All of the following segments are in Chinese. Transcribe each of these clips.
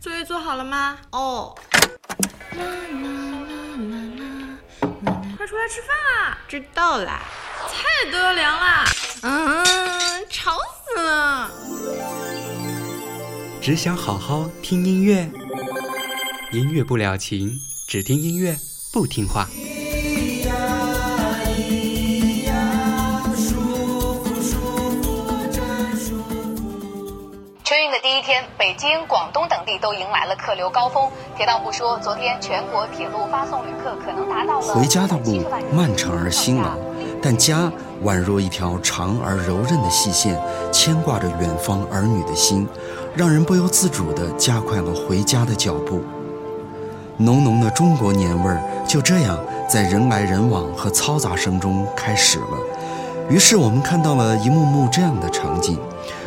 作业做好了吗？哦。快出来吃饭啦！知道啦。菜都要凉啦。嗯，吵死了。只想好好听音乐，音乐不了情，只听音乐不听话。北京、广东等地都迎来了客流高峰。铁道部说，昨天全国铁路发送旅客可能达到了。回家的路漫长而辛劳，但家宛若一条长而柔韧的细线，牵挂着远方儿女的心，让人不由自主地加快了回家的脚步。浓浓的中国年味儿就这样在人来人往和嘈杂声中开始了。于是我们看到了一幕幕这样的场景。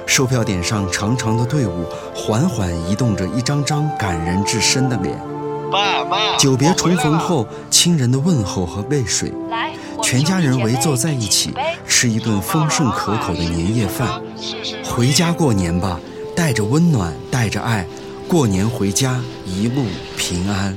售票点上长长的队伍，缓缓移动着一张张感人至深的脸。爸妈，久别重逢后，亲人的问候和泪水。全家人围坐在一起，吃一顿丰盛可口的年夜饭。回家过年吧，带着温暖，带着爱，过年回家，一路平安。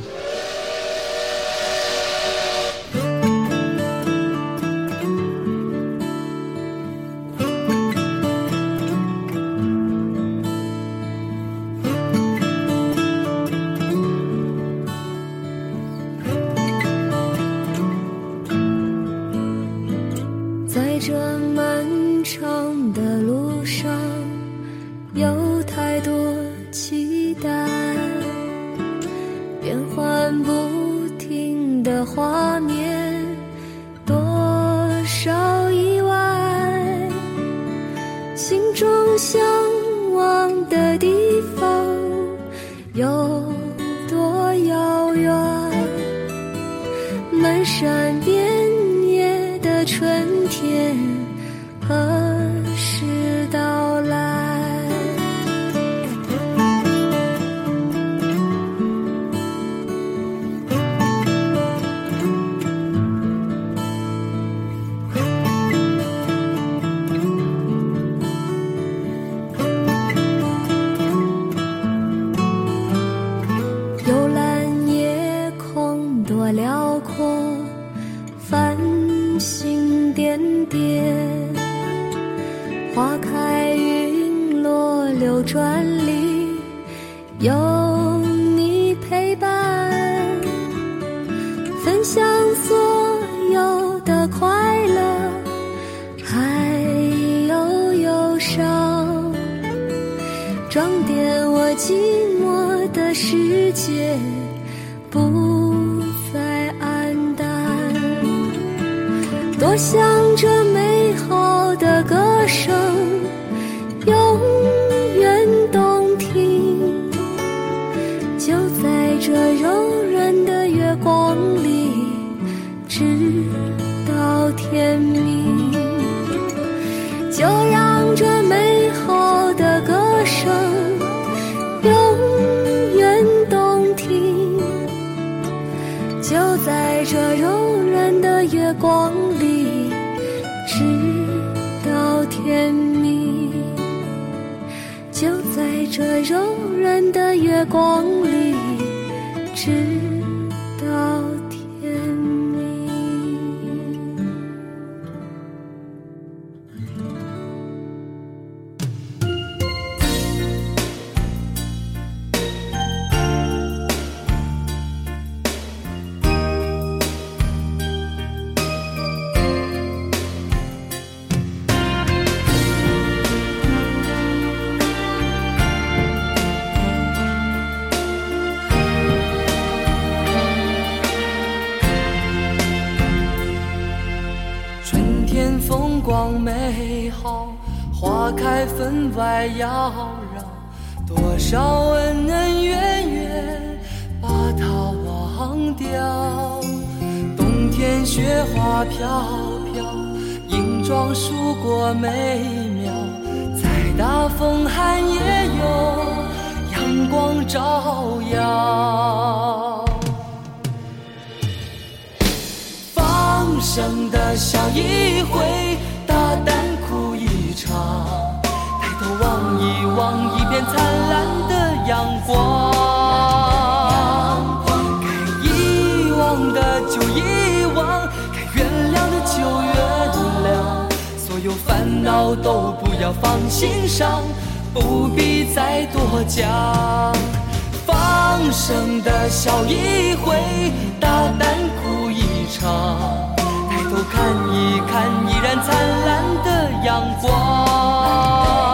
装点我寂寞的世界不再黯淡，多想这美好的歌声这柔软的月光里，只。外妖娆，多少恩恩怨怨把它忘掉。冬天雪花飘飘，银装素裹美妙，再大风寒也有阳光照耀。放声的笑一回。遗忘一片灿烂的阳光，该遗忘的就遗忘，该原谅的就原谅，所有烦恼都不要放心上，不必再多讲。放声的笑一回，大胆哭一场，抬头看一看依然灿烂的阳光。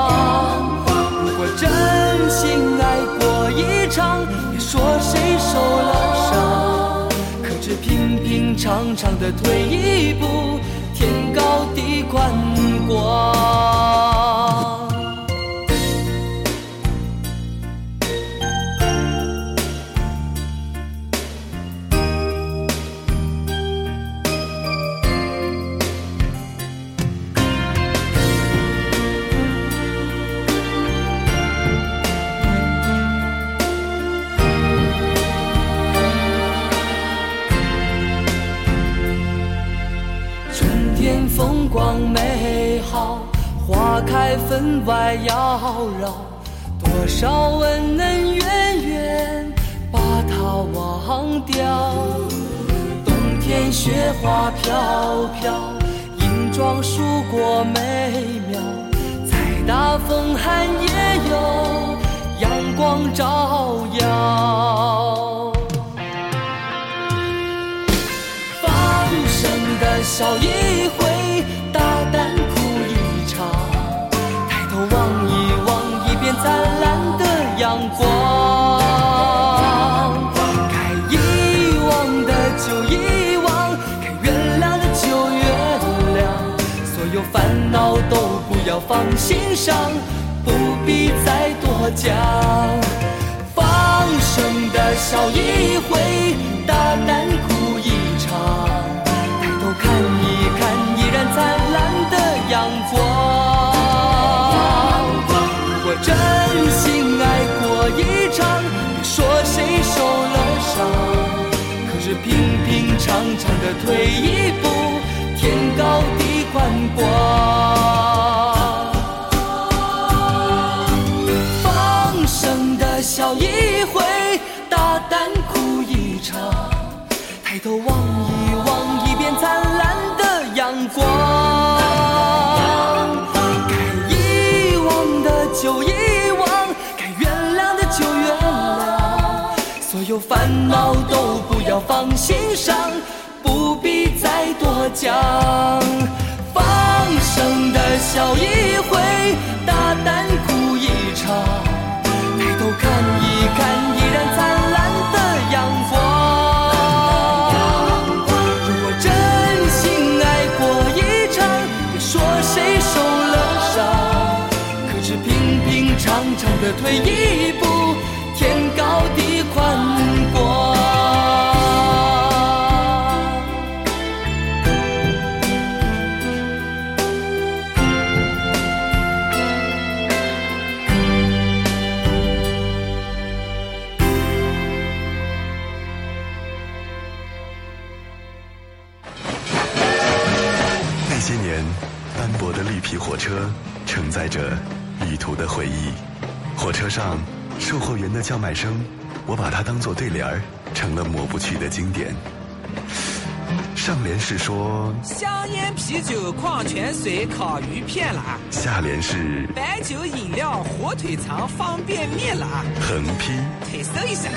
场，别说谁受了伤，可知平平常常的退一步，天高地宽广。光美好，花开分外妖娆，多少恩恩怨怨把它忘掉。冬天雪花飘飘，银装素裹美妙，再大风寒也有阳光照耀。放声的笑一回，放心上，不必再多讲。放声的笑一回，大胆哭一场。抬头看一看，依然灿烂的阳光。如果真心爱过一场，别说谁受了伤。可是平平常常的退一步，天高地宽广。笑一回，大胆哭一场。抬头望一望，一片灿烂的阳光。该遗忘的就遗忘，该原谅的就原谅。所有烦恼都不要放心上，不必再多讲。放声的笑一回，大胆哭一场。抬头看看，依然灿烂的阳光。如果真心爱过一场，别说谁受了伤。可知平平常常的退一步，天高地宽员的叫卖声，我把它当做对联儿，成了抹不去的经典。上联是说，香烟、啤酒、矿泉水、烤鱼片啦；下联是白酒、饮料、火腿肠、方便面啦。横批。退搜一下。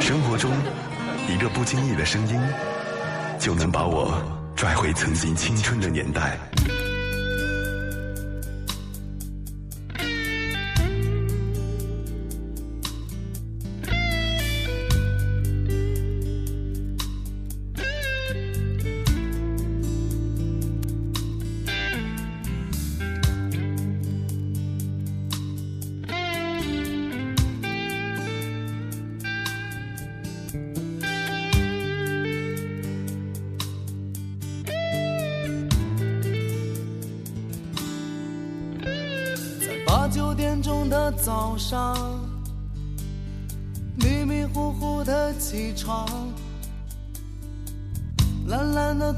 生活中，一个不经意的声音，就能把我拽回曾经青春的年代。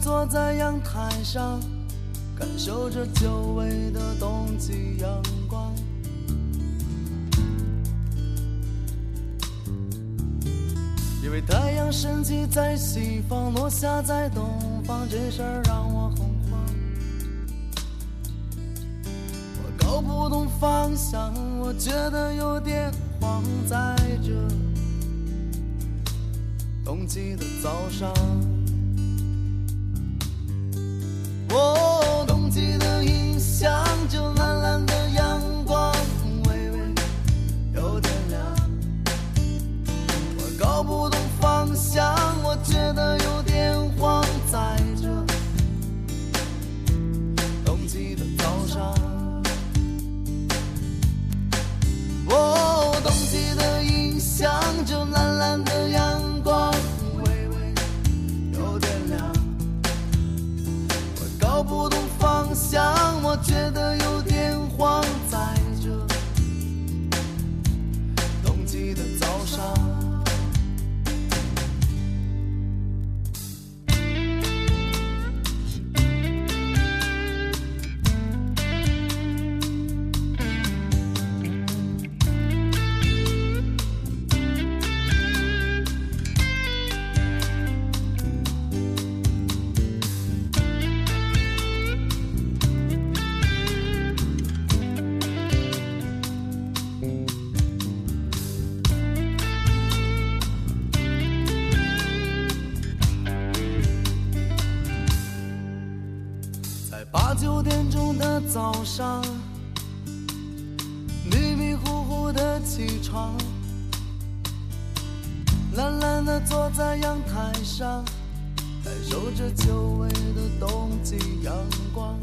坐在阳台上，感受着久违的冬季阳光。因为太阳升起在西方，落下在东方，这事儿让我很慌。我搞不懂方向，我觉得有点慌，在这冬季的早上。哦，冬季的印象，就早上，迷迷糊糊的起床，懒懒的坐在阳台上，感受着久违的冬季阳光。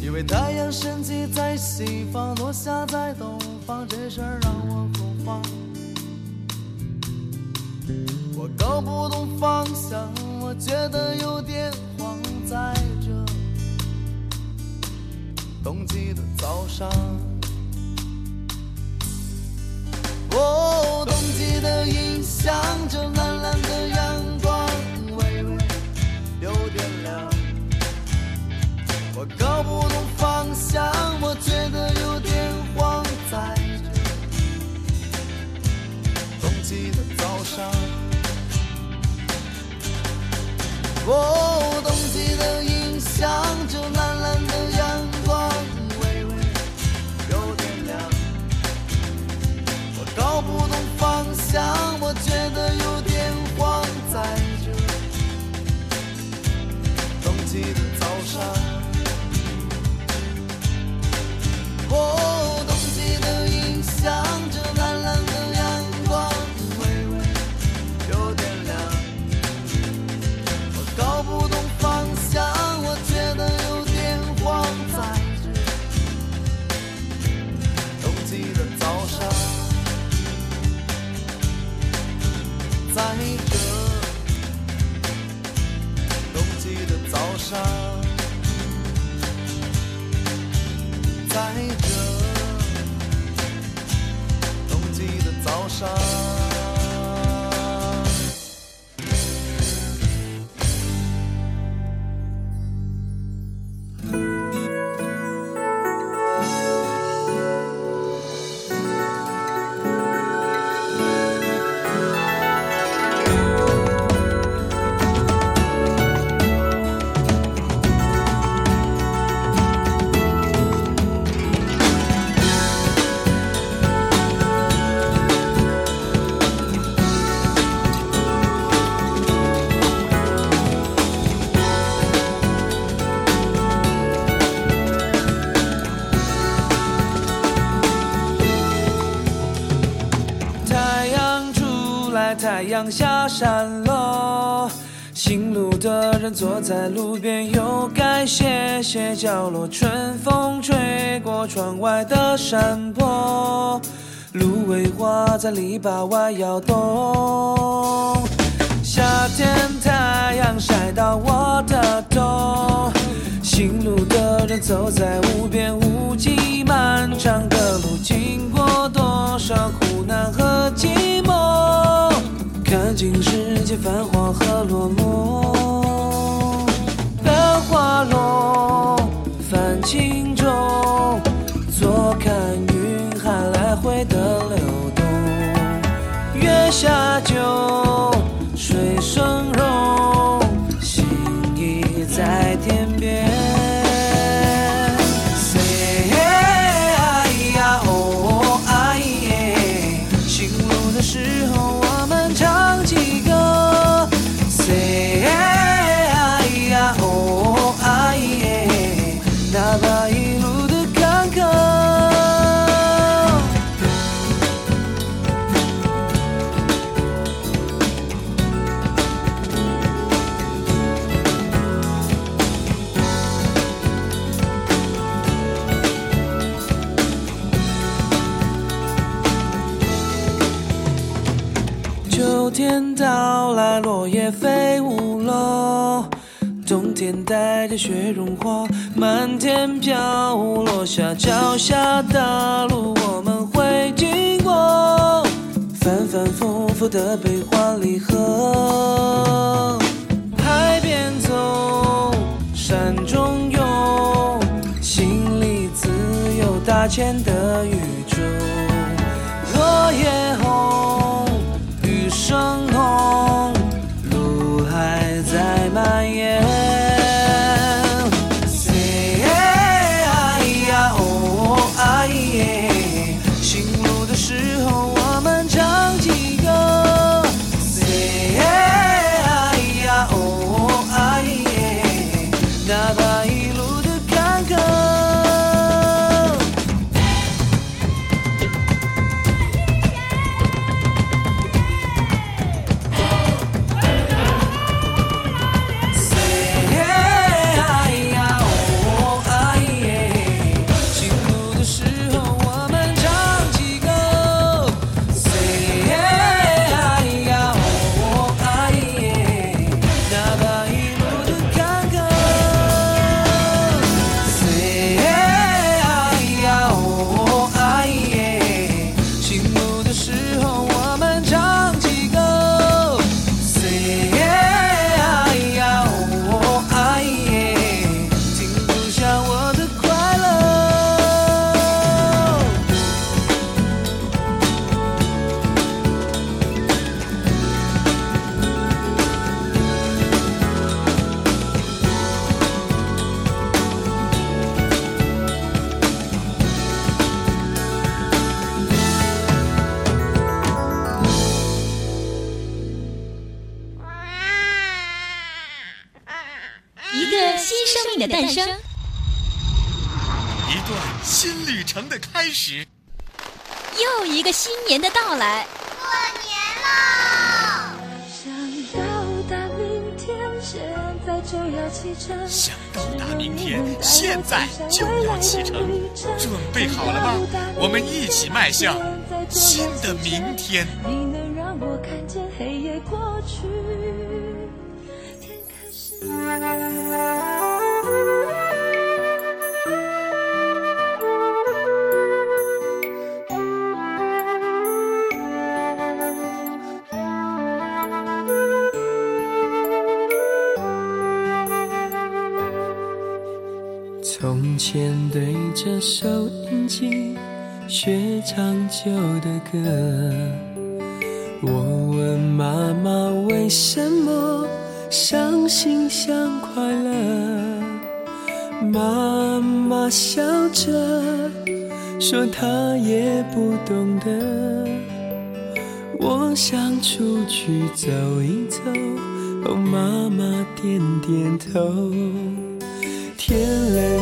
以为太阳升起在西方，落下在东方，这事儿让我疯狂。我搞不懂方向，我觉得有点慌，在这冬季的早上。哦，冬季的印象，这蓝蓝的阳光，微微有点凉。我搞不懂方向，我觉得有点哦，冬季的印象，这蓝蓝的阳光，微微有点凉。我搞不懂方向，我觉得山喽。行路的人坐在路边，又该歇歇脚落。春风吹过窗外的山坡，芦苇花在篱笆外摇动。夏天太阳晒到我的头，行路的人走在无边无际漫长的路，经过多少苦难和寂寞，看尽世间繁华和落寞。繁华落泛轻舟，坐看云海来回的流动。月下酒，冬天带着雪融化，漫天飘，落下脚下大路，我们会经过。反反复复的悲欢离合，海边走，山中游，心里自有大千的宇宙。落叶红，雨声红，路还在蔓延。年的到来。过年喽想到达明天，现在就要启程。想到达明天，现在就要启程，准备好了吗？我们一起迈向新的明天。你能让我看见黑夜过去，天开始。前对着收音机学唱旧的歌，我问妈妈为什么伤心像快乐，妈妈笑着说她也不懂得。我想出去走一走，哦，妈妈点点头。天冷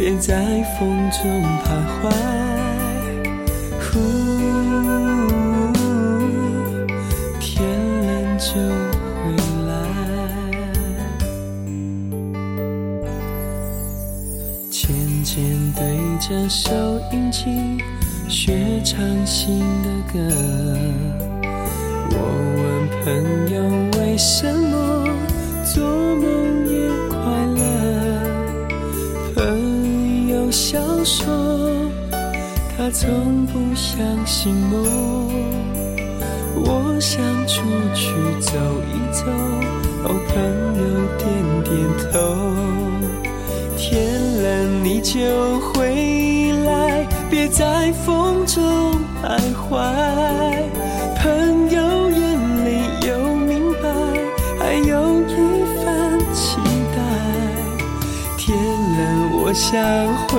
别在风中徘徊。呼，天冷就回来。渐渐对着收音机学唱新的歌。我问朋友为什么做梦说他从不相信梦。我想出去走一走，哦，朋友点点头。天冷你就回来，别在风中徘徊。朋友眼里有明白，还有一份期待。天冷我想回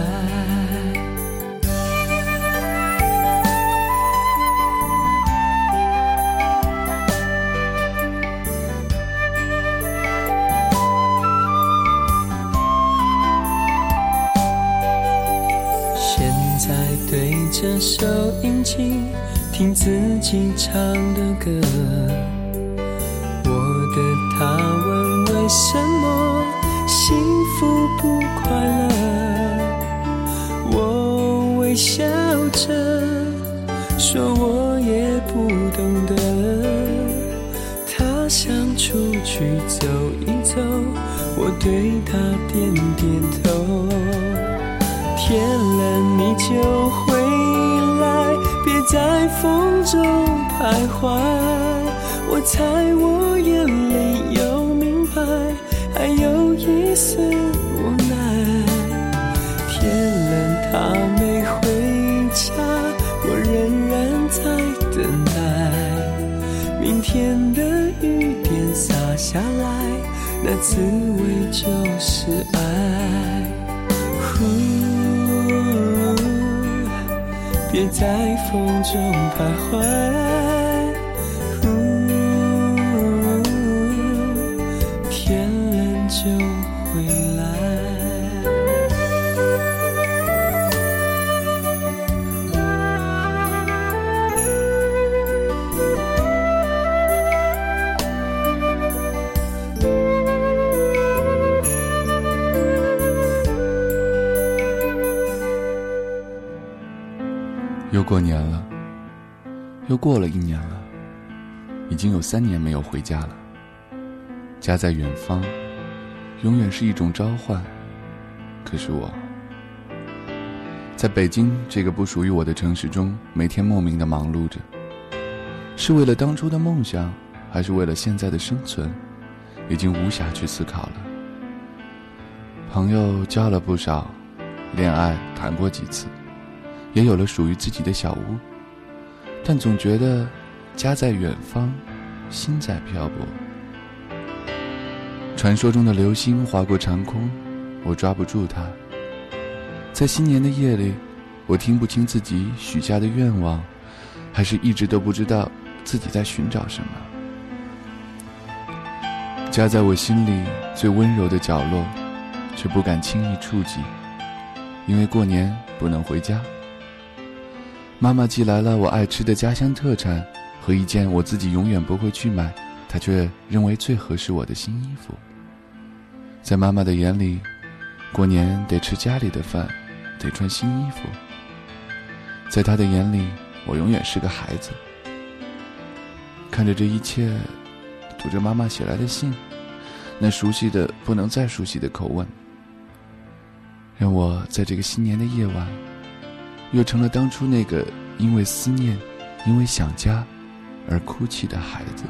听自己唱的歌。我的他问为什么幸福不快乐，我微笑着说我也不懂得。他想出去走一走，我对他点点头。天冷你就回在风中徘徊，我猜我眼里有明白，还有一丝无奈。天冷他没回家，我仍然在等待。明天的雨点洒下来，那滋味就是爱。别在风中徘徊。过年了，又过了一年了，已经有三年没有回家了。家在远方，永远是一种召唤。可是我，在北京这个不属于我的城市中，每天莫名的忙碌着，是为了当初的梦想，还是为了现在的生存，已经无暇去思考了。朋友交了不少，恋爱谈过几次。也有了属于自己的小屋，但总觉得家在远方，心在漂泊。传说中的流星划过长空，我抓不住它。在新年的夜里，我听不清自己许下的愿望，还是一直都不知道自己在寻找什么。家在我心里最温柔的角落，却不敢轻易触及，因为过年不能回家。妈妈寄来了我爱吃的家乡特产和一件我自己永远不会去买，她却认为最合适我的新衣服。在妈妈的眼里，过年得吃家里的饭，得穿新衣服。在她的眼里，我永远是个孩子。看着这一切，读着妈妈写来的信，那熟悉的不能再熟悉的口吻，让我在这个新年的夜晚。又成了当初那个因为思念、因为想家而哭泣的孩子。